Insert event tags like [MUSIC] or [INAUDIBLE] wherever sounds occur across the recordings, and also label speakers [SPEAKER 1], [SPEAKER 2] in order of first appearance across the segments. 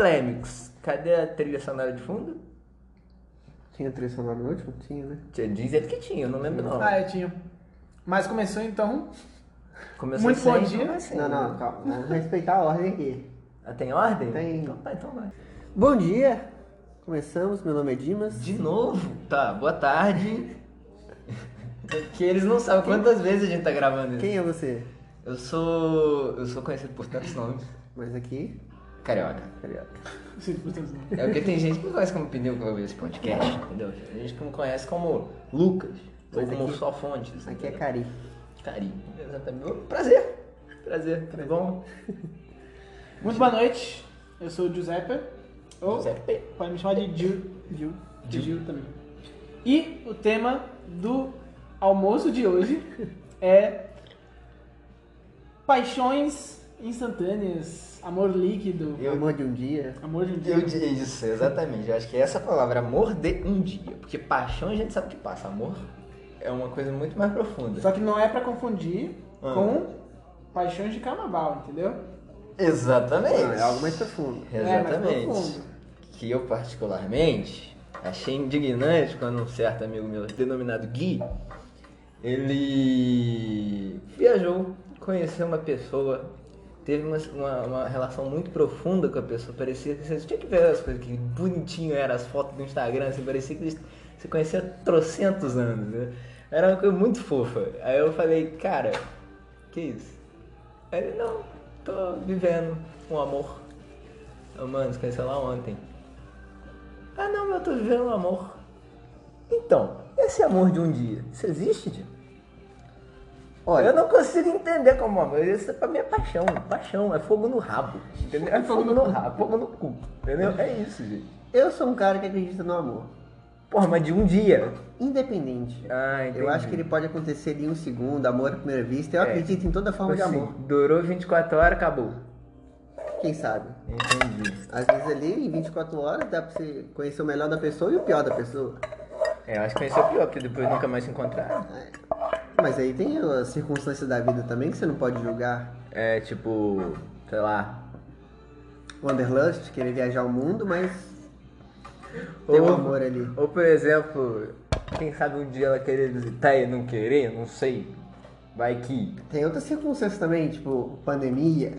[SPEAKER 1] polêmicos. Cadê a trilha sonora de fundo?
[SPEAKER 2] Tinha trilha sonora no último? Tinha, né?
[SPEAKER 1] Tinha- Diz ele que tinha, eu não lembro não.
[SPEAKER 3] Ah, eu tinha. Mas começou então.
[SPEAKER 1] Começou
[SPEAKER 3] Muito bom dia.
[SPEAKER 2] Não, não, calma. Vamos respeitar a ordem aqui.
[SPEAKER 1] Ah, tem ordem?
[SPEAKER 2] Tem.
[SPEAKER 1] Então tá, então vai.
[SPEAKER 2] Bom dia. Começamos, meu nome é Dimas.
[SPEAKER 1] De novo? Tá, boa tarde. que eles não sabem quantas vezes a gente tá gravando isso.
[SPEAKER 2] Quem é você?
[SPEAKER 1] Eu sou. Eu sou conhecido por tantos nomes.
[SPEAKER 2] Mas aqui,
[SPEAKER 1] Carioca.
[SPEAKER 2] carioca.
[SPEAKER 1] É porque tem gente que me conhece como pneu que ouve esse podcast, entendeu? Tem gente que me conhece como Lucas. Ou como
[SPEAKER 2] aqui-
[SPEAKER 1] só fontes.
[SPEAKER 2] Aqui é? Cari.
[SPEAKER 1] Carinho. Exatamente. Prazer. Prazer. Tudo bom? [LAUGHS]
[SPEAKER 3] Muito boa noite. Eu sou o Giuseppe. Ou
[SPEAKER 1] Giuseppe.
[SPEAKER 3] pode me chamar de Gil. Gil. De Gil também. E o tema do almoço de hoje é paixões instantâneas, amor líquido,
[SPEAKER 1] Eu-
[SPEAKER 2] Amor de um dia.
[SPEAKER 3] amor de um dia.
[SPEAKER 1] Eu isso, exatamente. Eu acho que essa palavra, amor de um dia. Porque paixão a gente sabe que passa. Amor é uma coisa muito mais profunda.
[SPEAKER 3] Só que não é pra confundir
[SPEAKER 1] Ah.
[SPEAKER 3] com paixões de carnaval, entendeu?
[SPEAKER 1] Exatamente.
[SPEAKER 2] É algo mais profundo.
[SPEAKER 3] É, mais
[SPEAKER 1] Exatamente.
[SPEAKER 3] profundo.
[SPEAKER 1] que eu particularmente achei indignante quando um certo amigo meu, denominado Gui, ele viajou, conheceu uma pessoa, teve uma, uma, uma relação muito profunda com a pessoa, parecia que você tinha que ver as coisas, que bonitinho eram as fotos do Instagram, assim, parecia que você conhecia há trocentos anos, né? Era uma coisa muito fofa. Aí eu falei, cara, que isso? Aí ele, não, tô vivendo um amor. Ô, mano, você conheceu lá ontem. Ah, não, mas eu tô vivendo um amor. Então, esse amor de um dia, isso existe, Diego?
[SPEAKER 2] Olha,
[SPEAKER 1] Eu não consigo entender como amor. Isso pra mim é paixão. Paixão, é fogo no rabo. Entendeu? É fogo no rabo, fogo no cu. Entendeu? É isso, gente.
[SPEAKER 2] eu sou um cara que acredita no amor.
[SPEAKER 1] Porra, mas de um dia.
[SPEAKER 2] Independente.
[SPEAKER 1] Ah, entendi.
[SPEAKER 2] Eu acho que ele pode acontecer em um segundo, amor à primeira vista. Eu
[SPEAKER 1] É.
[SPEAKER 2] acredito em toda forma de
[SPEAKER 1] Assim,
[SPEAKER 2] amor.
[SPEAKER 1] Durou 24 horas, acabou.
[SPEAKER 2] Quem sabe?
[SPEAKER 1] Entendi.
[SPEAKER 2] Às vezes ali, em 24 horas, dá pra você conhecer o melhor da pessoa e o pior da pessoa.
[SPEAKER 1] É, eu acho que é o pior, porque depois nunca mais se encontraram.
[SPEAKER 2] Mas aí tem as circunstâncias da vida também que você não pode julgar.
[SPEAKER 1] É tipo, sei lá.
[SPEAKER 2] Wanderlust, querer viajar o mundo, mas tem um
[SPEAKER 1] Ou-
[SPEAKER 2] amor ali.
[SPEAKER 1] Ou por exemplo, quem sabe um dia ela querer visitar e não querer, não sei. Vai que.
[SPEAKER 2] Tem outras circunstâncias também, tipo pandemia.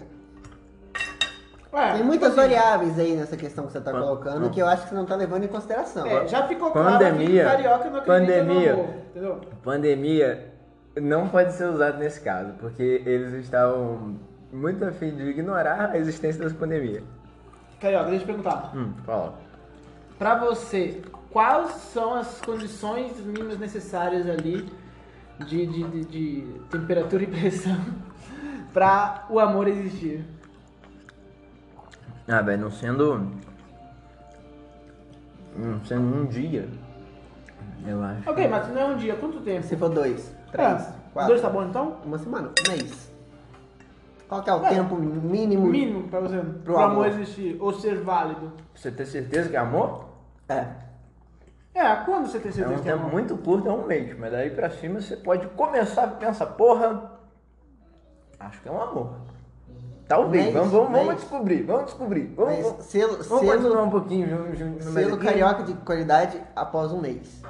[SPEAKER 3] Ué,
[SPEAKER 2] Tem muitas
[SPEAKER 3] assim,
[SPEAKER 2] variáveis aí nessa questão que você tá
[SPEAKER 1] Pan-
[SPEAKER 2] colocando que eu acho que você não tá levando em consideração.
[SPEAKER 3] É, já ficou claro
[SPEAKER 1] Pandemia.
[SPEAKER 3] que o carioca não acredita
[SPEAKER 1] Pandemia.
[SPEAKER 3] no amor, entendeu?
[SPEAKER 1] Pandemia não pode ser usado nesse caso, porque eles estavam muito afim de ignorar a existência dessa pandemia.
[SPEAKER 3] Carioca, deixa eu te perguntar.
[SPEAKER 1] Hum, fala.
[SPEAKER 3] Pra você, quais são as condições mínimas necessárias ali de, de, de, de temperatura e pressão [LAUGHS] pra o amor existir?
[SPEAKER 1] Ah, velho, não sendo. Não sendo um dia. Eu acho.
[SPEAKER 3] Ok, mas não é um dia, quanto tempo?
[SPEAKER 2] Se for dois, três,
[SPEAKER 3] Ah,
[SPEAKER 2] quatro,
[SPEAKER 3] Dois tá bom então?
[SPEAKER 2] uma semana, um mês. Qual que é o
[SPEAKER 3] É.
[SPEAKER 2] tempo mínimo?
[SPEAKER 3] Mínimo pra você, pro,
[SPEAKER 2] amor.
[SPEAKER 3] amor existir, ou ser válido.
[SPEAKER 1] Você tem certeza que é amor?
[SPEAKER 2] É.
[SPEAKER 3] É, quando você tem
[SPEAKER 1] É
[SPEAKER 3] certeza
[SPEAKER 1] um
[SPEAKER 3] que é
[SPEAKER 1] tempo
[SPEAKER 3] amor?
[SPEAKER 1] muito curto, é um mês. Mas daí pra cima você pode começar a pensar, porra. Acho que é um amor. Talvez.
[SPEAKER 2] Mês,
[SPEAKER 1] vamos, vamos, vamos
[SPEAKER 2] mês.
[SPEAKER 1] descobrir. Vamos descobrir. Vamos, vamos,
[SPEAKER 2] selo,
[SPEAKER 1] vamos continuar
[SPEAKER 2] selo,
[SPEAKER 1] um pouquinho.
[SPEAKER 2] Selo
[SPEAKER 1] aqui-
[SPEAKER 2] carioca de qualidade após um mês.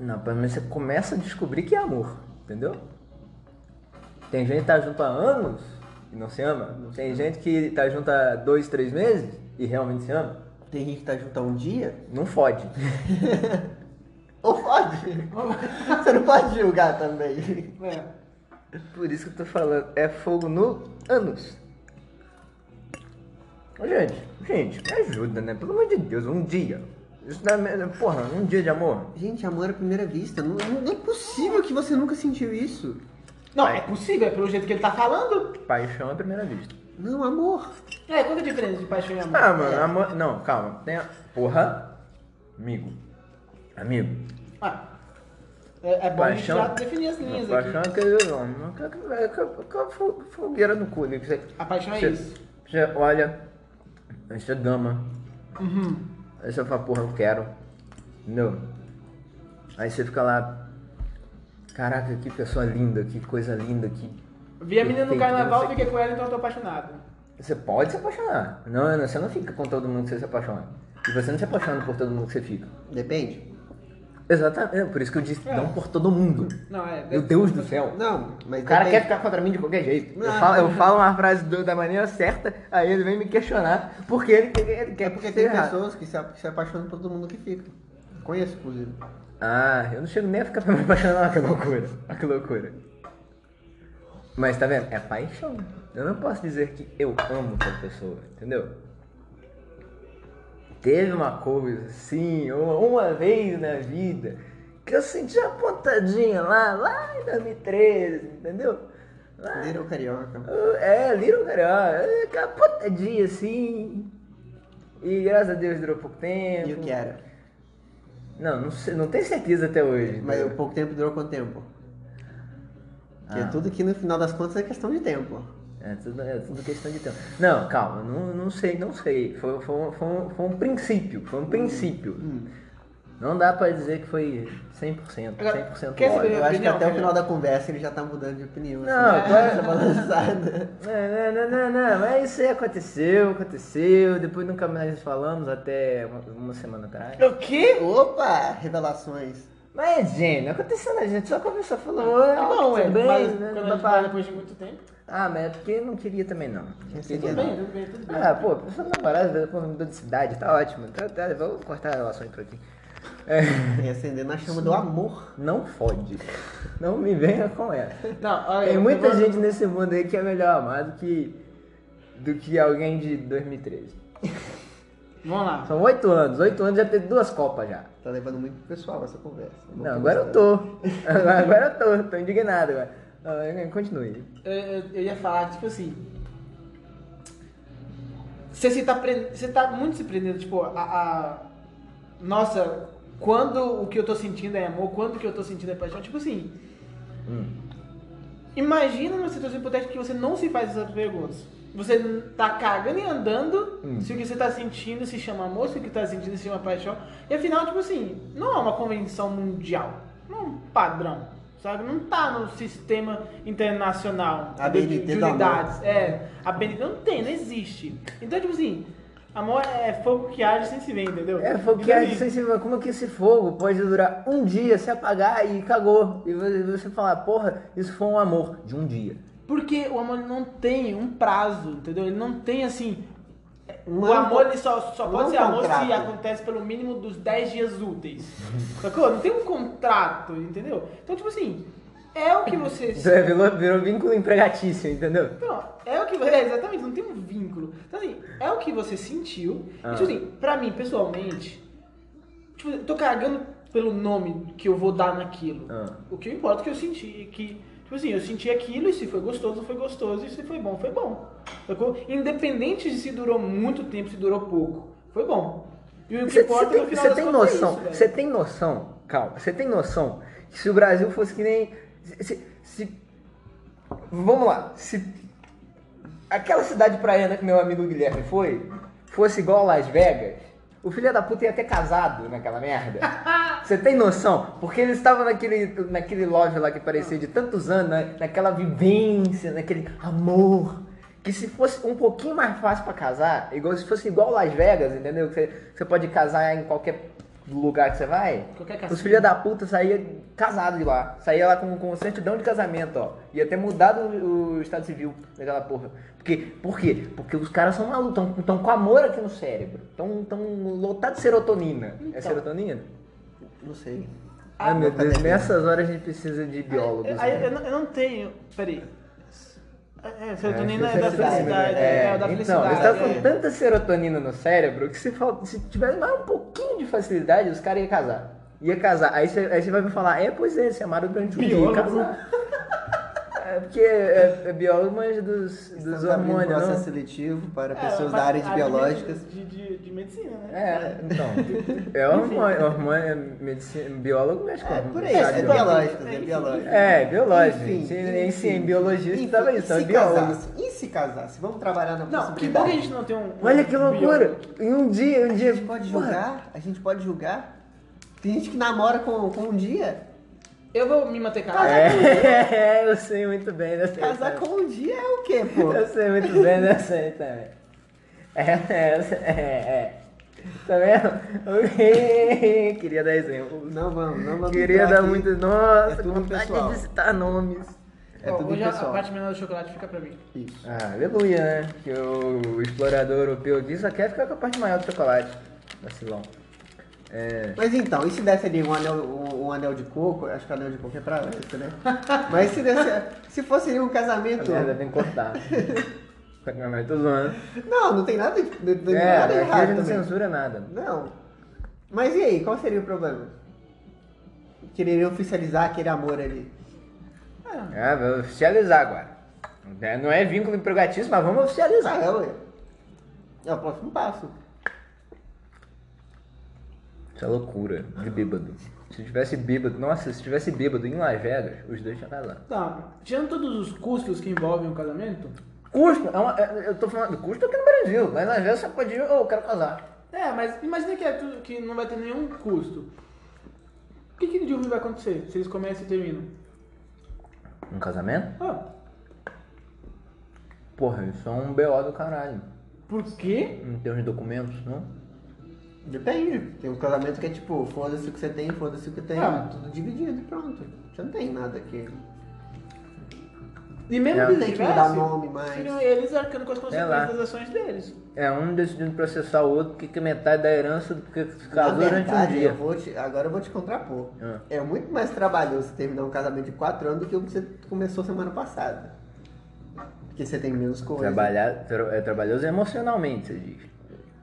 [SPEAKER 1] Não, pelo menos você começa a descobrir que é amor, entendeu? Tem gente que tá junto há anos e não se ama. Tem gente que tá junto há dois, três meses e realmente se ama.
[SPEAKER 2] Tem gente que tá junto há um dia,
[SPEAKER 1] Não fode. [LAUGHS]
[SPEAKER 2] ou pode. você não pode julgar também.
[SPEAKER 3] É.
[SPEAKER 1] Por isso que eu tô falando, é fogo no anos. Gente, gente, me ajuda, né? Pelo amor de Deus, um dia. Isso dá, porra, um dia de amor.
[SPEAKER 2] Gente, amor à primeira vista. Não, não é possível que você nunca sentiu isso.
[SPEAKER 3] Não, é possível, é pelo jeito que ele tá falando.
[SPEAKER 1] Paixão à primeira vista.
[SPEAKER 2] Não, amor.
[SPEAKER 3] É, qual que é a diferença de paixão e amor?
[SPEAKER 1] Ah, mano, amor. Não, calma. Tem a. Porra. Amigo. Amigo.
[SPEAKER 3] Ah, é, é bom a gente
[SPEAKER 1] Paixão.
[SPEAKER 3] já definir as linhas
[SPEAKER 1] Paixão
[SPEAKER 3] aqui.
[SPEAKER 1] é aquele homem. Não quer que vai com a fo- fogueira no cu. né? Que Você,
[SPEAKER 3] A paixão é
[SPEAKER 1] você-
[SPEAKER 3] isso.
[SPEAKER 1] Você olha, você gama.
[SPEAKER 3] Uhum.
[SPEAKER 1] Aí você fala, porra, eu quero. Entendeu? Aí você fica lá. Caraca, que pessoa linda, que coisa linda, que.
[SPEAKER 3] Vi a menina no carnaval,
[SPEAKER 1] não
[SPEAKER 3] fiquei com ela, então eu tô apaixonado.
[SPEAKER 1] Você pode se apaixonar. Não, não, você não fica com todo mundo que você se apaixona. E você não se apaixona por todo mundo que você fica.
[SPEAKER 2] Depende.
[SPEAKER 1] Exatamente. É por isso que eu disse, não por todo mundo.
[SPEAKER 3] Não, é.
[SPEAKER 1] Meu Deus do céu.
[SPEAKER 2] Não, mas
[SPEAKER 1] O cara quer ficar contra mim de qualquer jeito. Eu
[SPEAKER 2] Não.
[SPEAKER 1] falo, eu falo uma frase do- da maneira certa, aí ele vem me questionar porque ele, quer- ele quer
[SPEAKER 2] É porque
[SPEAKER 1] que
[SPEAKER 2] tem
[SPEAKER 1] seja errado.
[SPEAKER 2] pessoas que se, a- que se apaixonam por todo mundo que fica. Conheço, inclusive.
[SPEAKER 1] Ah, eu não chego nem a ficar [LAUGHS] me apaixonando, olha que loucura. Olha que loucura. Mas tá vendo? É paixão. Eu não posso dizer que eu amo tal pessoa, entendeu? Teve uma coisa assim, uma, uma vez na vida, que eu senti uma pontadinha lá, lá em 2013, entendeu? Lá,
[SPEAKER 2] Little Carioca.
[SPEAKER 1] é, Little Carioca, é, aquela pontadinha assim. E graças a Deus durou pouco tempo.
[SPEAKER 2] E o que era?
[SPEAKER 1] Não, não, sei, não tenho certeza até hoje.
[SPEAKER 2] Mas o pouco tempo durou quanto tempo? Porque
[SPEAKER 1] Ah.
[SPEAKER 2] tudo que no final das contas é questão de tempo.
[SPEAKER 1] É tudo, é tudo questão de tempo. Não, calma, não, não sei, não sei. Foi, foi, um- foi, um, foi um princípio, foi um princípio.
[SPEAKER 2] Hum.
[SPEAKER 1] Não dá pra dizer que foi 100%,
[SPEAKER 3] Agora,
[SPEAKER 1] 100%
[SPEAKER 3] quer
[SPEAKER 1] lógico.
[SPEAKER 3] saber-
[SPEAKER 2] Eu acho que até o final da conversa ele já tá mudando de opinião.
[SPEAKER 1] Não,
[SPEAKER 2] assim.
[SPEAKER 1] claro.
[SPEAKER 2] Tá balançada. [LAUGHS]
[SPEAKER 1] Não, não, não, não, não, mas isso aí aconteceu, aconteceu, depois nunca mais falamos até uma, semana atrás.
[SPEAKER 3] O quê?
[SPEAKER 2] Opa! Revelações.
[SPEAKER 1] Mas, gente, não aconteceu nada, a gente só conversou, falou,
[SPEAKER 3] Tá bom,
[SPEAKER 1] tudo
[SPEAKER 3] é.
[SPEAKER 1] bem,
[SPEAKER 3] Mas
[SPEAKER 1] né,
[SPEAKER 3] quando a gente
[SPEAKER 1] papá.
[SPEAKER 3] vai depois de muito tempo.
[SPEAKER 1] Ah, mas é porque eu não queria também não. Não queria
[SPEAKER 3] Tudo
[SPEAKER 1] não.
[SPEAKER 3] bem, tudo bem, tudo bem.
[SPEAKER 1] Ah, pô, pessoa namorada, pô, mudou de cidade, tá ótimo. Tá, tá, vamos cortar a relação por aqui. É,
[SPEAKER 2] E acender na chama do amor.
[SPEAKER 1] não fode. Não me venha com essa.
[SPEAKER 3] Não, olha,
[SPEAKER 1] Tem muita
[SPEAKER 3] vou-
[SPEAKER 1] gente nesse mundo aí que é melhor amado que, do que alguém de 2013.
[SPEAKER 3] Vamos lá.
[SPEAKER 1] São oito anos, oito anos já teve duas copas já.
[SPEAKER 2] Tá levando muito pro pessoal essa conversa.
[SPEAKER 1] Não, agora eu tô. Agora eu tô, tô indignado agora. Ah, Continue.
[SPEAKER 3] Eu, eu- eu ia falar, tipo assim. Você, se tá, pre- você tá muito se prendendo, tipo, a, a- Nossa, quando o que eu tô sentindo é amor, quando o que eu tô sentindo é paixão, tipo assim.
[SPEAKER 1] Hum.
[SPEAKER 3] Imagina uma situação hipotética que você não se faz essas perguntas. Você tá cagando e andando
[SPEAKER 1] Hum.
[SPEAKER 3] se o que você tá sentindo se chama amor, se o que tá sentindo se chama paixão. E afinal, tipo assim, não é uma convenção mundial. Não é um padrão. Sabe? Não tá no sistema internacional
[SPEAKER 2] A
[SPEAKER 3] de,
[SPEAKER 2] BNT
[SPEAKER 3] de unidades. É, a BNT não tem, não existe. Então, tipo assim, amor é fogo que arde sem se ver, entendeu?
[SPEAKER 1] É, fogo que
[SPEAKER 3] Então,
[SPEAKER 1] arde
[SPEAKER 3] assim,
[SPEAKER 1] sem se Como que esse fogo pode durar um dia, se apagar e cagou? E você você falar, porra, isso foi um amor de um dia.
[SPEAKER 3] Porque o amor não tem um prazo, entendeu? Ele não tem assim. O
[SPEAKER 2] é
[SPEAKER 3] amor ele só, só pode
[SPEAKER 2] é
[SPEAKER 3] ser amor se
[SPEAKER 2] contrato.
[SPEAKER 3] acontece pelo mínimo dos 10 dias úteis. Sacou? Não tem um contrato, entendeu? Então, tipo assim, é o que você. [LAUGHS]
[SPEAKER 1] É, virou, virou vínculo empregatício, entendeu?
[SPEAKER 3] Então, é o que. É, exatamente, não tem um vínculo. Então, assim, é o que você sentiu. E,
[SPEAKER 1] Ah.
[SPEAKER 3] tipo assim, pra mim, pessoalmente, tipo, eu tô cagando pelo nome que eu vou dar naquilo.
[SPEAKER 1] Ah.
[SPEAKER 3] O que importa é que eu senti. Que, tipo assim, eu senti aquilo e se foi gostoso, foi gostoso. E se foi bom, foi bom. Sacou? Independente de se durou muito tempo, se durou pouco. Foi bom. E o que
[SPEAKER 1] Você
[SPEAKER 3] importa
[SPEAKER 1] tem,
[SPEAKER 3] no final
[SPEAKER 1] você tem noção, você tem noção, calma, você tem noção que se o Brasil fosse que nem. Se, se- vamos lá, se aquela cidade praiana que meu amigo Guilherme foi, fosse igual Las Vegas, o filho da puta ia ter casado naquela merda. [LAUGHS] Você tem noção? Porque eles estavam naquele, naquele love lá que parecia de tantos anos, né? naquela vivência, naquele amor. Que se fosse um pouquinho mais fácil pra casar, igual se fosse igual Las Vegas, entendeu? Que você, você pode casar em qualquer lugar que você vai. Os filhos da puta saía casado de lá. Saía lá com, com certidão de casamento, ó. Ia ter mudado o, o estado civil daquela porra. Porque, por quê? Porque os caras são malucos, estão com amor aqui no cérebro. Estão tão lotados de serotonina. É
[SPEAKER 3] Então.
[SPEAKER 1] serotonina?
[SPEAKER 2] Não sei.
[SPEAKER 1] Ai meu
[SPEAKER 2] cadê
[SPEAKER 1] Deus, nessas horas a gente precisa de biólogos.
[SPEAKER 3] Aí,
[SPEAKER 1] né?
[SPEAKER 3] eu, não, eu não tenho. Peraí. É, serotonina é,
[SPEAKER 1] É,
[SPEAKER 3] da felicidade. É,
[SPEAKER 1] É,
[SPEAKER 3] da
[SPEAKER 1] então,
[SPEAKER 3] felicidade.
[SPEAKER 1] eles estavam
[SPEAKER 3] é.
[SPEAKER 1] com tanta serotonina no cérebro que se, fal- se tivesse mais um pouquinho de facilidade, os caras iam casar. Ia casar. Aí você, aí você vai me falar, é, pois é, se amaram durante um dia. ia
[SPEAKER 3] Biólogo.
[SPEAKER 1] É porque é, é biólogo, mas dos, dos
[SPEAKER 2] abrindo
[SPEAKER 1] hormônios,
[SPEAKER 2] processo
[SPEAKER 1] não?
[SPEAKER 2] seletivo para
[SPEAKER 3] É,
[SPEAKER 2] pessoas
[SPEAKER 3] mas
[SPEAKER 2] da área de biológicas.
[SPEAKER 3] De, de, de medicina, né?
[SPEAKER 1] É, então. É hormônio, hormônio é medicina, biólogo mexe com
[SPEAKER 2] É, por aí,
[SPEAKER 1] sabe?
[SPEAKER 2] é biológicas, é biológicas.
[SPEAKER 1] É, biológico.
[SPEAKER 2] Enfim.
[SPEAKER 1] Em,
[SPEAKER 2] enfim.
[SPEAKER 1] em, biologia
[SPEAKER 2] Enfim,
[SPEAKER 1] estava isso, é
[SPEAKER 2] se
[SPEAKER 1] biólogo.
[SPEAKER 2] casasse? E se casasse? Vamos trabalhar na
[SPEAKER 3] Não, que bom
[SPEAKER 2] possibilidade.
[SPEAKER 3] que a gente não tem um.
[SPEAKER 1] Olha que
[SPEAKER 3] um
[SPEAKER 1] loucura!
[SPEAKER 3] biólogo.
[SPEAKER 1] Em um dia, um
[SPEAKER 2] A
[SPEAKER 1] dia.
[SPEAKER 2] gente pode
[SPEAKER 1] porra,
[SPEAKER 2] julgar? A gente pode julgar? Tem gente que namora com, com um dia.
[SPEAKER 3] Eu vou me manter casado.
[SPEAKER 1] É, [LAUGHS] eu sei muito bem dessa aí
[SPEAKER 2] Casar com um dia é o quê, pô?
[SPEAKER 1] Eu sei muito bem dessa aí também. É, é, é, é. Tá vendo? Queria dar exemplo.
[SPEAKER 2] Não vamos, não vamos.
[SPEAKER 1] Queria dar
[SPEAKER 2] aqui.
[SPEAKER 1] muito. Nossa,
[SPEAKER 2] É tudo pessoal.
[SPEAKER 1] de citar nomes.
[SPEAKER 2] É tudo
[SPEAKER 3] Hoje a- a
[SPEAKER 2] pessoal.
[SPEAKER 3] parte menor do chocolate fica pra mim.
[SPEAKER 2] Isso.
[SPEAKER 1] Ah, aleluia, né? Que o explorador europeu aqui só quer ficar com a parte maior do chocolate. Vacilão. É.
[SPEAKER 2] Mas então, e se desse ali um anel, um, um anel de coco? Acho que o anel de coco é pra antes, né? [LAUGHS] Mas se desse, se fosse ali um [LAUGHS]
[SPEAKER 1] A
[SPEAKER 2] casamento.
[SPEAKER 1] merda tem que cortar. Tô zoando.
[SPEAKER 2] Não, não tem nada, de, de, de
[SPEAKER 1] É,
[SPEAKER 2] nada errado
[SPEAKER 1] não
[SPEAKER 2] também.
[SPEAKER 1] censura nada.
[SPEAKER 2] Não. Mas e aí, qual seria o problema? Querer oficializar aquele amor ali.
[SPEAKER 1] É, vou oficializar agora. Não é vínculo empregatício, mas vamos
[SPEAKER 2] Ah,
[SPEAKER 1] oficializar.
[SPEAKER 2] é, ué. É o próximo passo.
[SPEAKER 1] Isso é loucura de bêbado. Se tivesse bêbado, nossa, se tivesse bêbado em Las Vegas, os dois tinham casado.
[SPEAKER 3] Tá, tirando todos os custos que envolvem um casamento,
[SPEAKER 1] Custo, é uma- é- eu tô falando custo aqui no Brasil, mas às vezes você pode ir, oh, eu quero casar.
[SPEAKER 3] É, mas imagina que, é tudo, que não vai ter nenhum custo. O que, que de ruim vai acontecer se eles começam e terminam?
[SPEAKER 1] Um casamento?
[SPEAKER 3] Ah,
[SPEAKER 1] Porra, isso é um BO do caralho.
[SPEAKER 3] por quê?
[SPEAKER 1] Em termos de documentos, não?
[SPEAKER 2] Depende. Tem um casamento que é tipo, foda-se o que você tem, foda-se o que tem.
[SPEAKER 3] Ah.
[SPEAKER 2] Tudo dividido e pronto. Você não tem nada aqui.
[SPEAKER 3] E mesmo
[SPEAKER 1] É.
[SPEAKER 3] que
[SPEAKER 2] Tem que mudar nome,
[SPEAKER 3] seriam eles arcando com as consequências das ações deles.
[SPEAKER 1] É um decidindo processar o outro porque que metade da herança porque casou
[SPEAKER 2] Na
[SPEAKER 1] durante um dia.
[SPEAKER 2] eu vou te, agora eu vou te contrapor.
[SPEAKER 1] Ah.
[SPEAKER 2] É muito mais trabalhoso terminar um casamento de 4 anos do que o que você começou semana passada. Porque você tem menos coisa.
[SPEAKER 1] Trabalhar, tra- é trabalhoso emocionalmente, você diz.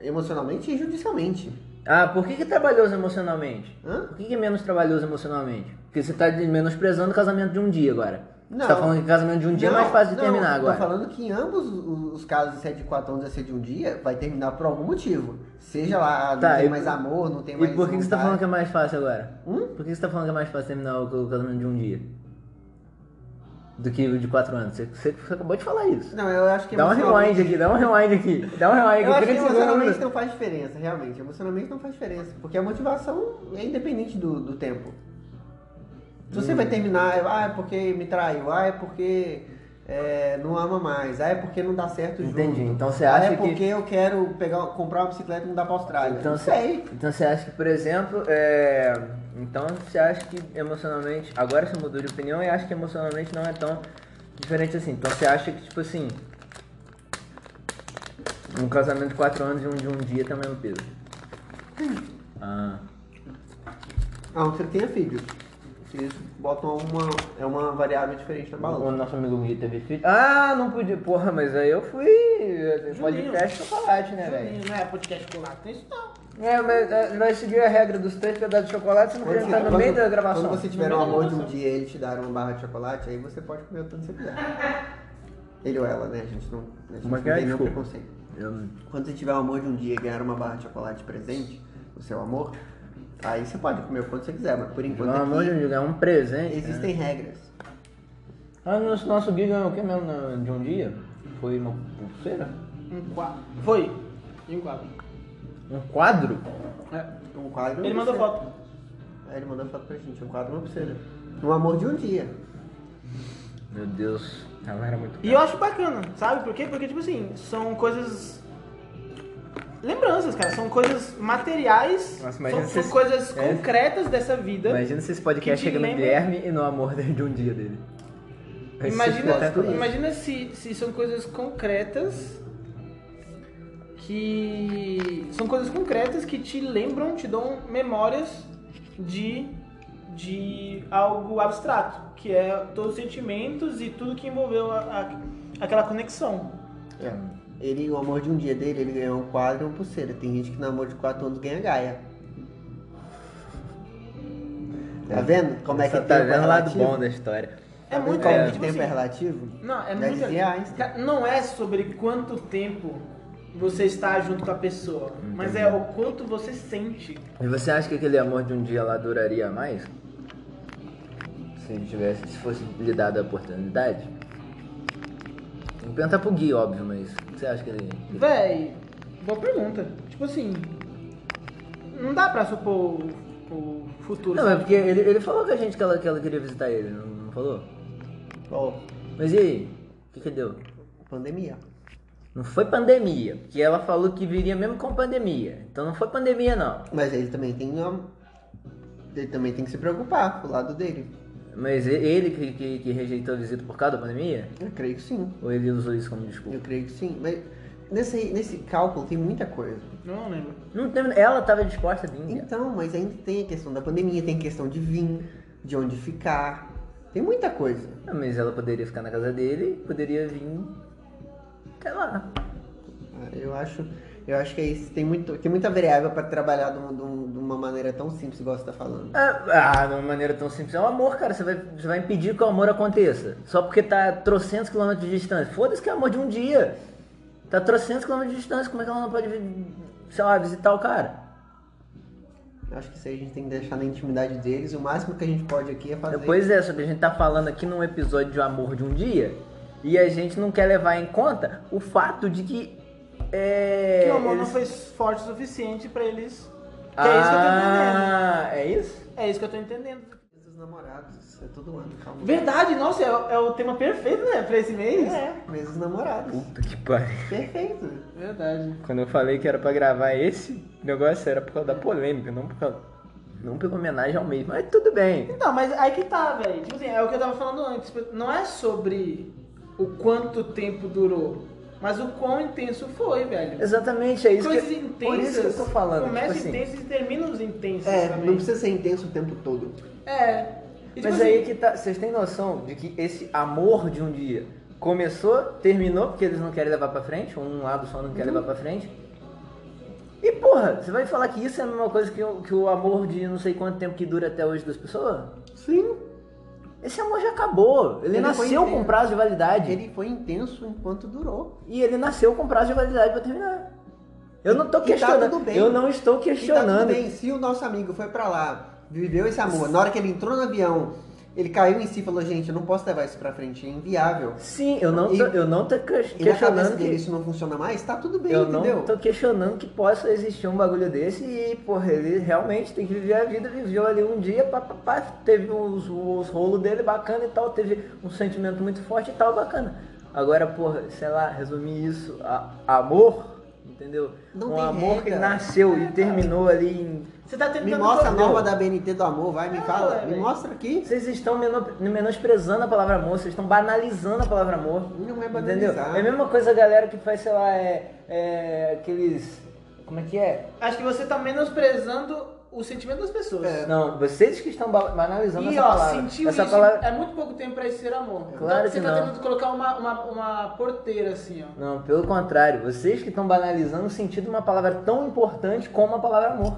[SPEAKER 2] Emocionalmente e judicialmente.
[SPEAKER 1] Ah, por que, que é trabalhoso emocionalmente?
[SPEAKER 2] Hã?
[SPEAKER 1] Por que, que é menos trabalhoso emocionalmente? Porque você tá de- menosprezando o casamento de um dia agora.
[SPEAKER 2] Não.
[SPEAKER 1] Você tá falando que casamento de um dia é
[SPEAKER 2] Não,
[SPEAKER 1] mais fácil de
[SPEAKER 2] não,
[SPEAKER 1] terminar
[SPEAKER 2] Tô
[SPEAKER 1] agora.
[SPEAKER 2] falando que em ambos os os casos, é de 4 anos e se é de um dia, vai terminar por algum motivo. Seja lá, não
[SPEAKER 1] Tá,
[SPEAKER 2] tem
[SPEAKER 1] e-
[SPEAKER 2] mais amor, não tem
[SPEAKER 1] E
[SPEAKER 2] mais.
[SPEAKER 1] por que, que você tá falando que é mais fácil agora?
[SPEAKER 2] Hum?
[SPEAKER 1] Por que você tá falando que é mais fácil terminar o casamento de um dia? Do que o de quatro anos? Você, você- você acabou de falar isso.
[SPEAKER 2] Não, eu acho que
[SPEAKER 1] Dá um rewind aqui, dá um rewind aqui. Dá um rewind
[SPEAKER 2] Eu acho
[SPEAKER 1] aqui,
[SPEAKER 2] que
[SPEAKER 1] 30
[SPEAKER 2] emocionalmente
[SPEAKER 1] segundos.
[SPEAKER 2] não faz diferença, realmente. Emocionalmente não faz diferença. Porque a motivação é independente do, do tempo. Se
[SPEAKER 1] Hum.
[SPEAKER 2] você vai terminar, ah, é porque me traiu, ah, é porque é, não ama mais, ah, é porque não dá certo junto.
[SPEAKER 1] Entendi. Então você
[SPEAKER 2] ah,
[SPEAKER 1] acha
[SPEAKER 2] é
[SPEAKER 1] que-
[SPEAKER 2] porque eu quero pegar, comprar uma bicicleta e mudar pra Austrália.
[SPEAKER 1] Então
[SPEAKER 2] não sei.
[SPEAKER 1] então você acha que, por exemplo, é... então você acha que emocionalmente, agora você mudou de opinião e acha que emocionalmente não é tão diferente assim. Então você acha que, tipo assim, um casamento de quatro anos e um de um dia tem o mesmo peso? Ah,
[SPEAKER 2] Ah, você tenha filhos. Vocês botam uma, é uma variável diferente na
[SPEAKER 1] o
[SPEAKER 2] balança.
[SPEAKER 1] nosso amigo Gui teve filho. Ah, não podia. Porra, mas aí eu fui. Podcast chocolate, né, velho?
[SPEAKER 3] Não é podcast chocolate, tem isso não.
[SPEAKER 1] É, mas é, vai seguir a regra dos três pedaços de chocolate, você não pode estar no meio da gravação.
[SPEAKER 2] quando você tiver um amor de um dia e ele te dar uma barra de chocolate, aí você pode comer o tanto que você quiser. Ele ou ela, né? A gente não, a gente
[SPEAKER 1] é
[SPEAKER 2] não
[SPEAKER 1] é?
[SPEAKER 2] tem nenhum
[SPEAKER 1] Desculpa.
[SPEAKER 2] preconceito.
[SPEAKER 1] Eu-
[SPEAKER 2] Quando você tiver o amor de um dia e ganhar uma barra de chocolate de presente, o seu amor, aí você pode comer o quanto você quiser, mas por enquanto
[SPEAKER 1] Pelo amor de
[SPEAKER 2] aqui
[SPEAKER 1] Deus, é um presente.
[SPEAKER 2] existem regras.
[SPEAKER 1] Ah, nosso, nosso Gui ganhou o que mesmo de um dia? Foi uma pulseira?
[SPEAKER 3] Um quadro. Foi. E um quadro.
[SPEAKER 1] Um quadro?
[SPEAKER 3] É.
[SPEAKER 2] Um quadro.
[SPEAKER 3] Ele mandou foto.
[SPEAKER 2] Aí ele mandou foto pra gente, um quadro e uma pulseira. Um amor de um dia.
[SPEAKER 1] Meu Deus, ela era muito
[SPEAKER 3] E eu acho bacana, sabe por quê? Porque, tipo assim, são coisas. Lembranças, cara. São coisas materiais.
[SPEAKER 1] Nossa, imagina
[SPEAKER 3] são, são coisas
[SPEAKER 1] é.
[SPEAKER 3] concretas dessa vida.
[SPEAKER 1] Imagina se esse podcast
[SPEAKER 3] Que te
[SPEAKER 1] chega no
[SPEAKER 3] lembra-
[SPEAKER 1] Guilherme e no amor de um dia dele. Vai ser
[SPEAKER 3] Imagina,
[SPEAKER 1] espetacular.
[SPEAKER 3] imagina se, se são coisas concretas que. São coisas concretas que te lembram, te dão memórias de, de algo abstrato, que é todos os sentimentos e tudo que envolveu a- a- aquela conexão.
[SPEAKER 2] É. Ele, o amor de um dia dele, ele ganhou um quadro e uma pulseira. Tem gente que no amor de 4 anos ganha gaia. Tá vendo? Como é que
[SPEAKER 1] tá
[SPEAKER 2] é
[SPEAKER 1] vendo o lado bom da história.
[SPEAKER 3] É muito
[SPEAKER 2] como
[SPEAKER 3] é, tipo
[SPEAKER 2] tempo
[SPEAKER 3] assim,
[SPEAKER 2] é relativo?
[SPEAKER 3] Não, é muito.
[SPEAKER 2] Einstein.
[SPEAKER 3] Não é sobre quanto tempo você está junto com a pessoa, mas é o quanto você sente.
[SPEAKER 1] E você acha que aquele amor de um dia lá duraria mais? Se ele tivesse, se fosse lhe dada a oportunidade? Tem que perguntar pro Gui, óbvio, mas você acha que ele.
[SPEAKER 3] Véi, boa pergunta. Tipo assim, não dá pra supor o futuro.
[SPEAKER 1] Não, é
[SPEAKER 3] sabe?
[SPEAKER 1] porque ele, ele falou com a gente que ela, que ela queria visitar ele, não, não falou?
[SPEAKER 2] Ó,
[SPEAKER 1] Mas e aí? O que que deu?
[SPEAKER 2] pandemia.
[SPEAKER 1] Não foi pandemia, porque ela falou que viria mesmo com pandemia. Então não foi pandemia não.
[SPEAKER 2] Mas ele também tem. Ele também tem que se preocupar pro lado dele.
[SPEAKER 1] Mas ele que, que, que rejeitou a visita por causa da pandemia?
[SPEAKER 2] Eu creio que sim.
[SPEAKER 1] Ou ele usou isso como desculpa?
[SPEAKER 2] Eu creio que sim. Mas nesse, nesse cálculo tem muita coisa.
[SPEAKER 3] Não lembro.
[SPEAKER 1] Não tem, ela estava disposta a vir.
[SPEAKER 2] Então, mas ainda tem a questão da pandemia, tem a questão de vir, de onde ficar. Tem muita coisa.
[SPEAKER 1] Ah, Mas ela poderia ficar na casa dele, poderia vir. Sei lá.
[SPEAKER 2] Ah, Eu acho, eu acho que é isso. Tem, muito, tem muita variável para trabalhar de, de de uma maneira tão simples, igual você tá falando.
[SPEAKER 1] Ah, ah, de uma maneira tão simples. É o amor, cara. Você vai, você vai impedir que o amor aconteça. Só porque tá a trocentos quilômetros de distância. Foda-se que é amor de um dia. Tá a trocentos quilômetros de distância. Como é que ela não pode, sei lá, visitar o cara?
[SPEAKER 2] Eu acho que isso aí a gente tem que deixar na intimidade deles. O máximo que a gente pode aqui é fazer.
[SPEAKER 1] Pois é, só que a gente tá falando aqui num episódio de amor de um dia. E a gente não quer levar em conta o fato de que. É,
[SPEAKER 3] que o amor não
[SPEAKER 1] eles-
[SPEAKER 3] foi forte o suficiente pra eles. Que é isso que eu tô entendendo.
[SPEAKER 1] Ah, é isso?
[SPEAKER 3] É isso que eu tô entendendo.
[SPEAKER 2] Os namorados, é todo ano, calma.
[SPEAKER 3] Verdade, nossa, é, o- é o tema perfeito, né? Pra esse mês.
[SPEAKER 2] É, meses namorados.
[SPEAKER 1] Puta que pariu.
[SPEAKER 2] Perfeito.
[SPEAKER 3] Verdade.
[SPEAKER 1] Quando eu falei que era pra gravar esse negócio, era por causa da polêmica, não por causa. Não pela homenagem ao mês. Mas tudo bem.
[SPEAKER 3] Então, mas aí que tá, velho. Tipo assim, é o que eu tava falando antes. Não é sobre o quanto tempo durou, mas o quão intenso foi, velho.
[SPEAKER 1] Exatamente, é isso
[SPEAKER 3] Coisas
[SPEAKER 1] que,
[SPEAKER 3] intensas.
[SPEAKER 1] por isso que eu tô falando.
[SPEAKER 3] Começa
[SPEAKER 1] tipo assim.
[SPEAKER 3] intensos e termina os intensos
[SPEAKER 2] É,
[SPEAKER 3] também.
[SPEAKER 2] não precisa ser intenso o tempo todo.
[SPEAKER 3] É. E, tipo
[SPEAKER 1] Mas
[SPEAKER 3] assim,
[SPEAKER 1] aí que tá. Vocês têm noção de que esse amor de um dia começou, terminou, porque eles não querem levar pra frente, um lado só não quer levar pra frente. E porra, você vai falar que isso é a mesma coisa que o, que o amor de não sei quanto tempo que dura até hoje das pessoas?
[SPEAKER 2] Sim.
[SPEAKER 1] Esse amor já acabou. Ele,
[SPEAKER 2] Ele
[SPEAKER 1] nasceu com prazo de validade.
[SPEAKER 2] Ele foi intenso enquanto durou.
[SPEAKER 1] E ele nasceu com prazo de validade pra terminar. Eu não tô
[SPEAKER 2] tá
[SPEAKER 1] questionando.
[SPEAKER 2] tudo bem.
[SPEAKER 1] eu não estou
[SPEAKER 2] E tá
[SPEAKER 1] questionando.
[SPEAKER 2] tudo bem, se o nosso amigo foi pra lá, viveu esse amor, na hora que ele entrou no avião, ele caiu em si e falou, gente, eu não posso levar isso pra frente, é inviável.
[SPEAKER 1] Sim, eu não
[SPEAKER 2] E-
[SPEAKER 1] tô, eu não tô que-
[SPEAKER 2] E na cabeça
[SPEAKER 1] questionando
[SPEAKER 2] dele
[SPEAKER 1] que,
[SPEAKER 2] isso não funciona mais, tá tudo bem,
[SPEAKER 1] eu
[SPEAKER 2] entendeu?
[SPEAKER 1] não tô questionando que possa existir um bagulho desse e, porra, ele realmente tem que viver a vida, viveu ali um dia, pá, pá, pá, teve os, os rolos dele bacana e tal, teve um sentimento muito forte e tal, bacana. Agora, porra, sei lá, resumir isso a amor, entendeu?
[SPEAKER 2] Não
[SPEAKER 1] um
[SPEAKER 2] tem
[SPEAKER 1] amor que
[SPEAKER 2] regra.
[SPEAKER 1] nasceu e terminou ali em
[SPEAKER 3] você tá tentando.
[SPEAKER 2] Me mostra a
[SPEAKER 3] entendeu?
[SPEAKER 2] norma da BNT do amor, vai, me
[SPEAKER 3] Ah,
[SPEAKER 2] fala, me
[SPEAKER 3] velho.
[SPEAKER 2] mostra aqui.
[SPEAKER 1] Vocês estão meno- menosprezando a palavra amor, vocês estão banalizando a palavra amor.
[SPEAKER 2] Não é
[SPEAKER 1] Entendeu?
[SPEAKER 2] banalizar.
[SPEAKER 1] É a mesma coisa a galera que faz, sei lá, é, é aqueles. Como é que é?
[SPEAKER 3] Acho que você tá menosprezando o sentimento das pessoas.
[SPEAKER 2] É.
[SPEAKER 1] Não, vocês que estão ba- banalizando
[SPEAKER 3] E
[SPEAKER 1] essa
[SPEAKER 3] ó,
[SPEAKER 1] palavra.
[SPEAKER 3] sentiu
[SPEAKER 1] essa
[SPEAKER 3] isso,
[SPEAKER 1] palavra.
[SPEAKER 3] é muito pouco tempo pra isso ser amor.
[SPEAKER 1] Claro
[SPEAKER 3] então, você
[SPEAKER 1] que
[SPEAKER 3] tá
[SPEAKER 1] não.
[SPEAKER 3] tentando colocar uma, uma, uma porteira assim, ó.
[SPEAKER 1] Não, pelo contrário, vocês que estão banalizando o sentido de uma palavra tão importante como a palavra amor.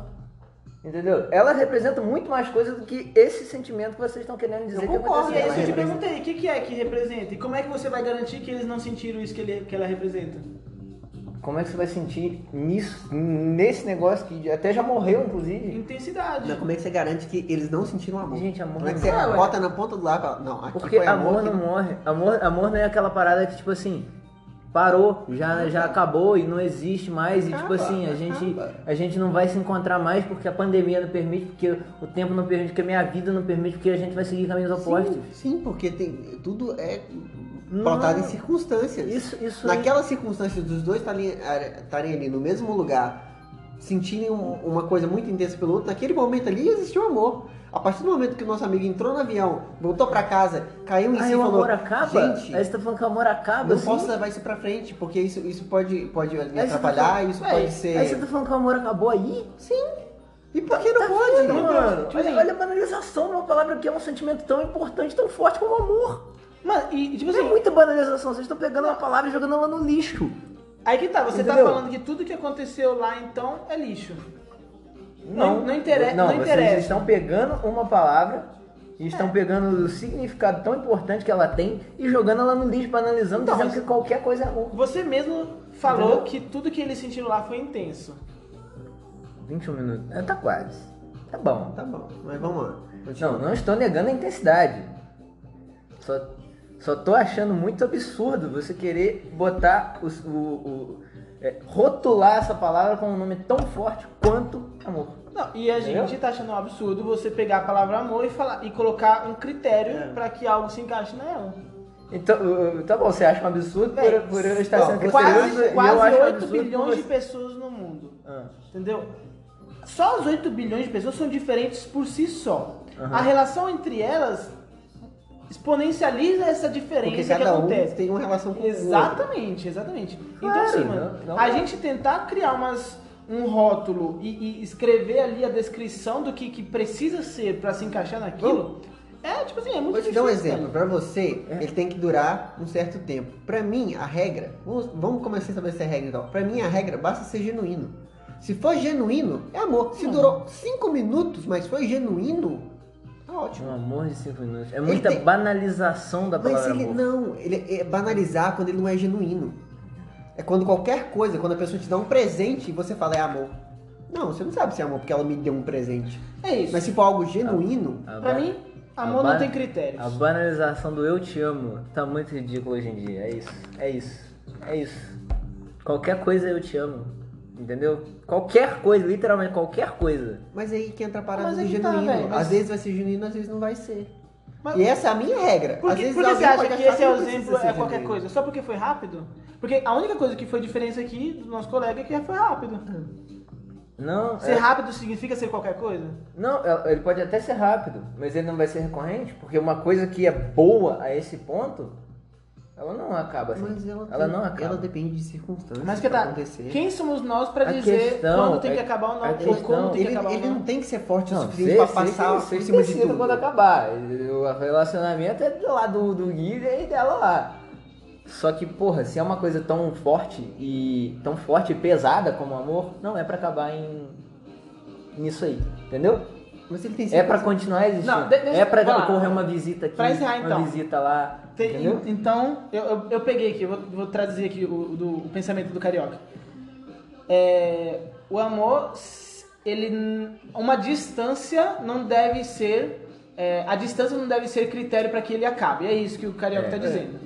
[SPEAKER 1] Entendeu? Ela representa muito mais coisa do que esse sentimento que vocês estão querendo dizer
[SPEAKER 2] Eu
[SPEAKER 1] que
[SPEAKER 2] concordo,
[SPEAKER 3] E aí
[SPEAKER 1] aconteceu.
[SPEAKER 3] eu te perguntei, o que, que é que representa? E como é que você vai garantir que eles não sentiram isso que, ele, que ela representa?
[SPEAKER 1] Como é que você vai sentir nisso, nesse negócio que até já morreu, inclusive?
[SPEAKER 3] Intensidade.
[SPEAKER 2] Não, como é que você garante que eles não sentiram amor?
[SPEAKER 1] Gente, amor
[SPEAKER 2] Como é que
[SPEAKER 1] não
[SPEAKER 2] você
[SPEAKER 3] morre.
[SPEAKER 2] bota na ponta do lápis e fala, não, aqui
[SPEAKER 1] Porque
[SPEAKER 2] foi
[SPEAKER 1] amor,
[SPEAKER 2] amor,
[SPEAKER 1] não
[SPEAKER 2] que-
[SPEAKER 1] morre. Amor, amor não é aquela parada que, tipo assim, parou, já, já acabou e não existe mais. E, tipo
[SPEAKER 2] Acaba,
[SPEAKER 1] assim, a gente,
[SPEAKER 2] acaba.
[SPEAKER 1] a gente não vai se encontrar mais porque a pandemia não permite, porque o tempo não permite, porque a minha vida não permite, porque a gente vai seguir caminhos opostos.
[SPEAKER 2] Sim, sim, porque tem, tudo é pautado em circunstâncias.
[SPEAKER 1] Isso, isso aí-
[SPEAKER 2] Naquelas circunstâncias dos dois estarem estarem ali no mesmo lugar, sentirem um- uma coisa muito intensa pelo outro, naquele momento ali existiu amor. A partir do momento que o nosso amigo entrou no avião, voltou pra casa, caiu em si
[SPEAKER 1] Aí
[SPEAKER 2] e
[SPEAKER 1] o amor acaba?
[SPEAKER 2] Gente,
[SPEAKER 1] Aí você tá falando que o amor acaba,
[SPEAKER 2] não
[SPEAKER 1] assim?
[SPEAKER 2] posso levar isso pra frente, porque isso, isso pode, pode me
[SPEAKER 1] Aí você tá
[SPEAKER 2] atrapalhar,
[SPEAKER 1] falando-
[SPEAKER 2] isso
[SPEAKER 1] Ué,
[SPEAKER 2] pode ser.
[SPEAKER 1] Aí você tá falando que o amor acabou aí?
[SPEAKER 2] Sim. E por que não pode?
[SPEAKER 1] Não,
[SPEAKER 2] Não,
[SPEAKER 1] mano,
[SPEAKER 3] tipo
[SPEAKER 1] olha,
[SPEAKER 3] assim-
[SPEAKER 1] olha a banalização de uma palavra que é um sentimento tão importante, tão forte como o amor.
[SPEAKER 3] Mano, e tipo
[SPEAKER 1] É
[SPEAKER 3] assim,
[SPEAKER 1] muita banalização, vocês estão pegando uma palavra e jogando ela no lixo.
[SPEAKER 3] aí que tá, você
[SPEAKER 1] Entendeu?
[SPEAKER 3] tá falando que tudo que aconteceu lá então é lixo.
[SPEAKER 1] Não,
[SPEAKER 3] Não- não intere-
[SPEAKER 1] não,
[SPEAKER 3] não
[SPEAKER 1] vocês
[SPEAKER 3] interessa.
[SPEAKER 1] estão pegando uma palavra e estão
[SPEAKER 3] É.
[SPEAKER 1] pegando o significado tão importante que ela tem e jogando ela no lixo, banalizando,
[SPEAKER 3] Então,
[SPEAKER 1] dizendo que qualquer coisa é amor.
[SPEAKER 3] Você mesmo falou
[SPEAKER 1] Entendeu?
[SPEAKER 3] que tudo que eles sentiram lá foi intenso.
[SPEAKER 1] 21 minutos. É, tá quase. Tá bom.
[SPEAKER 2] Tá bom, mas vamos lá. Continua.
[SPEAKER 1] Não, não estou negando a intensidade. Só, só tô achando muito absurdo você querer botar o. o- o- é, rotular essa palavra com um nome tão forte quanto amor.
[SPEAKER 3] Não, E a
[SPEAKER 1] Entendeu?
[SPEAKER 3] gente tá achando um absurdo você pegar a palavra amor e falar e colocar um critério
[SPEAKER 2] É.
[SPEAKER 3] pra que algo se encaixe nela.
[SPEAKER 1] Então, tá bom, você acha um absurdo por,
[SPEAKER 3] Véi,
[SPEAKER 1] por eu estar
[SPEAKER 2] não,
[SPEAKER 1] sendo
[SPEAKER 3] Quase, quase
[SPEAKER 1] acho um
[SPEAKER 3] 8
[SPEAKER 1] absurdo
[SPEAKER 3] bilhões de pessoas no mundo.
[SPEAKER 1] Ah.
[SPEAKER 3] Entendeu? Só os 8 bilhões de pessoas são diferentes por si só.
[SPEAKER 1] Aham.
[SPEAKER 3] A relação entre elas exponencializa essa diferença que
[SPEAKER 2] cada um
[SPEAKER 3] acontece.
[SPEAKER 2] tem uma relação com.
[SPEAKER 3] Exatamente, exatamente. então
[SPEAKER 1] Claro,
[SPEAKER 3] assim, mano,
[SPEAKER 1] não- não-
[SPEAKER 3] a gente tentar criar umas, um rótulo e, e escrever ali a descrição do que, que precisa ser pra se encaixar naquilo, é tipo assim, é muito
[SPEAKER 2] Vou te
[SPEAKER 3] difícil.
[SPEAKER 2] dar um exemplo. Pra você,
[SPEAKER 1] É.
[SPEAKER 2] ele tem que durar um certo tempo. Pra mim, a regra. Vamos, vamos começar a estabelecer a regra então. Pra mim, a regra basta ser genuíno. Se for genuíno, é amor. Se
[SPEAKER 3] Hum.
[SPEAKER 2] durou 5 minutos, mas foi genuíno, tá ótimo.
[SPEAKER 1] Um amor de cinco minutos. É muita
[SPEAKER 2] tem-
[SPEAKER 1] banalização da
[SPEAKER 2] Mas
[SPEAKER 1] palavra
[SPEAKER 2] ele
[SPEAKER 1] amor.
[SPEAKER 2] não, ele é banalizar quando ele não é genuíno. É quando qualquer coisa, quando a pessoa te dá um presente e você fala é amor. Não, você não sabe se é amor porque ela me deu um presente.
[SPEAKER 3] É isso.
[SPEAKER 2] Mas se for algo genuíno,
[SPEAKER 1] A
[SPEAKER 3] Pra mim,
[SPEAKER 1] a
[SPEAKER 3] amor não tem critérios.
[SPEAKER 1] A banalização do eu te amo tá muito ridículo hoje em dia. É isso. É isso. É isso. Qualquer coisa eu te amo. Entendeu? Qualquer coisa, literalmente qualquer coisa.
[SPEAKER 2] mas aí que entra a parada
[SPEAKER 3] Mas
[SPEAKER 2] do
[SPEAKER 3] é que tá,
[SPEAKER 2] genuíno.
[SPEAKER 3] velho, mas-
[SPEAKER 2] Às vezes vai ser genuíno, às vezes não vai ser.
[SPEAKER 3] Mas-
[SPEAKER 2] E essa é a minha regra.
[SPEAKER 3] Por que, por que você acha que esse é o exemplo é qualquer coisa? Só porque foi rápido? Porque a única coisa que foi diferença aqui do nosso colega é que foi rápido.
[SPEAKER 1] Não,
[SPEAKER 3] Ser
[SPEAKER 1] é-
[SPEAKER 3] rápido significa ser qualquer coisa?
[SPEAKER 1] não, é- ele pode até ser rápido, mas ele não vai ser recorrente, porque uma coisa que é boa a esse ponto, ela não acaba assim.
[SPEAKER 2] Mas ela,
[SPEAKER 1] ela
[SPEAKER 2] tem-
[SPEAKER 1] não acaba.
[SPEAKER 2] ela depende de circunstâncias
[SPEAKER 3] Mas que tá,
[SPEAKER 2] acontecer.
[SPEAKER 3] quem somos nós pra
[SPEAKER 1] A
[SPEAKER 3] dizer
[SPEAKER 1] questão
[SPEAKER 3] quando tem
[SPEAKER 1] é-
[SPEAKER 3] que acabar ou não? Ou
[SPEAKER 1] questão-
[SPEAKER 3] como tem que
[SPEAKER 2] Ele,
[SPEAKER 3] acabar
[SPEAKER 2] ele
[SPEAKER 3] ou
[SPEAKER 2] não
[SPEAKER 3] não?
[SPEAKER 2] tem que ser forte o
[SPEAKER 1] Não,
[SPEAKER 2] suficiente
[SPEAKER 1] sei,
[SPEAKER 2] pra
[SPEAKER 1] sei
[SPEAKER 2] passar
[SPEAKER 1] que, sei
[SPEAKER 2] por
[SPEAKER 1] que
[SPEAKER 2] cima de tudo.
[SPEAKER 1] quando acabar. O relacionamento é do lado do, do Guilherme e dela lá. Só que, porra, se é uma coisa tão forte e tão forte e pesada como o amor, não é pra acabar em nisso aí, entendeu?
[SPEAKER 2] Mas ele tem
[SPEAKER 1] É pra
[SPEAKER 2] circunstâncias-
[SPEAKER 1] continuar existindo.
[SPEAKER 3] Não, de- deixa-
[SPEAKER 1] é
[SPEAKER 3] lá.
[SPEAKER 1] ocorrer uma visita aqui,
[SPEAKER 3] Pra encerrar,
[SPEAKER 1] uma
[SPEAKER 3] então.
[SPEAKER 1] visita lá,
[SPEAKER 3] Tem-
[SPEAKER 1] entendeu?
[SPEAKER 3] então, eu, eu, eu peguei aqui, eu vou, vou traduzir aqui o, do, o pensamento do carioca. É, o amor, ele, uma distância não deve ser, é, a distância não deve ser critério para que ele acabe. É isso que o carioca
[SPEAKER 1] É,
[SPEAKER 3] está
[SPEAKER 1] é.
[SPEAKER 3] dizendo.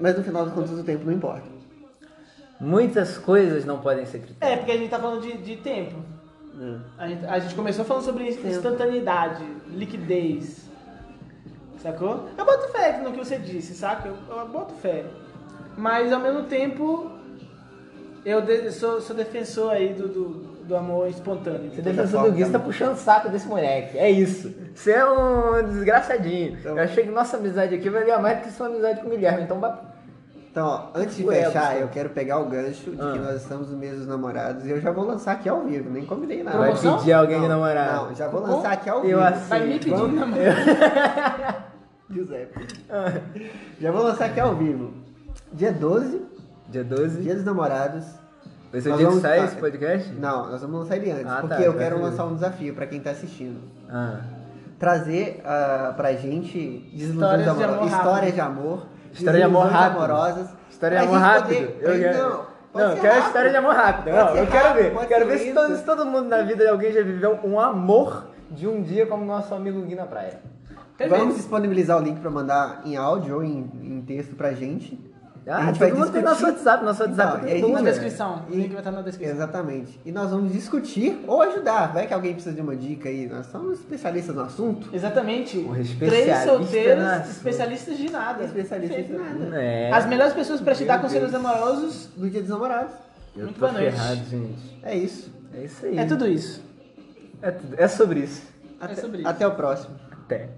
[SPEAKER 2] Mas no final das contas o tempo não importa.
[SPEAKER 1] Muitas coisas não podem ser
[SPEAKER 3] É,
[SPEAKER 1] critérios.
[SPEAKER 3] porque a gente tá falando de, de tempo. A gente, a gente começou falando sobre instantaneidade, liquidez. Sacou? Eu boto fé no que você disse, saca? Eu, eu boto fé. Mas ao mesmo tempo, eu de- sou, sou defensor aí do, do, do amor espontâneo.
[SPEAKER 1] Você defensor do Gui, você tá puxando o saco desse moleque. É isso. Você é um desgraçadinho.
[SPEAKER 2] Então-
[SPEAKER 1] Eu achei que nossa amizade aqui valia mais do que sua amizade com o Guilherme. Então,
[SPEAKER 2] Então, ó, antes de
[SPEAKER 1] Ué,
[SPEAKER 2] fechar, eu quero pegar o gancho de
[SPEAKER 1] Ah.
[SPEAKER 2] que nós estamos no mês dos namorados e eu já vou lançar aqui ao vivo, nem combinei nada.
[SPEAKER 1] vai pedir alguém de
[SPEAKER 2] Não,
[SPEAKER 1] namorado.
[SPEAKER 2] Não, já vou lançar aqui ao
[SPEAKER 1] Eu
[SPEAKER 2] vivo.
[SPEAKER 1] aceito.
[SPEAKER 3] Vai me pedir namoro. [LAUGHS]
[SPEAKER 2] Giuseppe. [LAUGHS] Já vou lançar aqui ao vivo. Dia 12,
[SPEAKER 1] Dia 12.
[SPEAKER 2] dia dos namorados.
[SPEAKER 1] Vai ser o dia que
[SPEAKER 2] vamos-
[SPEAKER 1] sai
[SPEAKER 2] tá.
[SPEAKER 1] esse podcast?
[SPEAKER 2] Não, nós vamos lançar ele antes,
[SPEAKER 1] Ah, tá,
[SPEAKER 2] porque eu
[SPEAKER 1] já
[SPEAKER 2] quero lançar um desafio pra quem tá assistindo.
[SPEAKER 1] Ah.
[SPEAKER 2] Trazer ah, pra gente
[SPEAKER 3] Histórias de amor
[SPEAKER 2] histórias
[SPEAKER 3] rápido.
[SPEAKER 2] de amor,
[SPEAKER 1] História de amor rápido.
[SPEAKER 2] amorosas.
[SPEAKER 1] História de amor rápido.
[SPEAKER 2] poder-
[SPEAKER 1] Eu quero...
[SPEAKER 2] Não, pode
[SPEAKER 1] Não, eu quero
[SPEAKER 2] rápido.
[SPEAKER 1] história de amor rápido. Não, eu quero
[SPEAKER 2] rápido,
[SPEAKER 1] ver. Quero ver se todo, se todo mundo na vida de alguém já viveu um amor de um dia como nosso amigo Gui na praia.
[SPEAKER 3] Perfeito.
[SPEAKER 2] Vamos disponibilizar o link pra mandar em áudio ou em, em texto pra gente.
[SPEAKER 1] Ah,
[SPEAKER 2] A gente vai
[SPEAKER 1] tem nosso
[SPEAKER 2] discutir.
[SPEAKER 1] WhatsApp. Nosso WhatsApp
[SPEAKER 2] Então, e
[SPEAKER 3] Na
[SPEAKER 2] gente-
[SPEAKER 1] velho.
[SPEAKER 3] descrição. O link vai estar na descrição.
[SPEAKER 2] Exatamente. E nós vamos discutir ou ajudar. Vai que alguém precisa de uma dica aí. Nós somos especialistas no assunto.
[SPEAKER 3] Exatamente. Três solteiros,
[SPEAKER 1] na-
[SPEAKER 3] especialistas de nada.
[SPEAKER 2] Especialistas de nada.
[SPEAKER 1] É.
[SPEAKER 3] As melhores pessoas pra te dar conselhos amorosos
[SPEAKER 2] No dia dos namorados.
[SPEAKER 1] Eu
[SPEAKER 3] Muito
[SPEAKER 1] tô
[SPEAKER 3] boa noite.
[SPEAKER 1] ferrado, gente.
[SPEAKER 2] É isso.
[SPEAKER 1] É isso aí.
[SPEAKER 3] é tudo isso.
[SPEAKER 1] É, tudo- é sobre isso.
[SPEAKER 2] Até,
[SPEAKER 3] sobre isso.
[SPEAKER 2] até o próximo.
[SPEAKER 1] Até.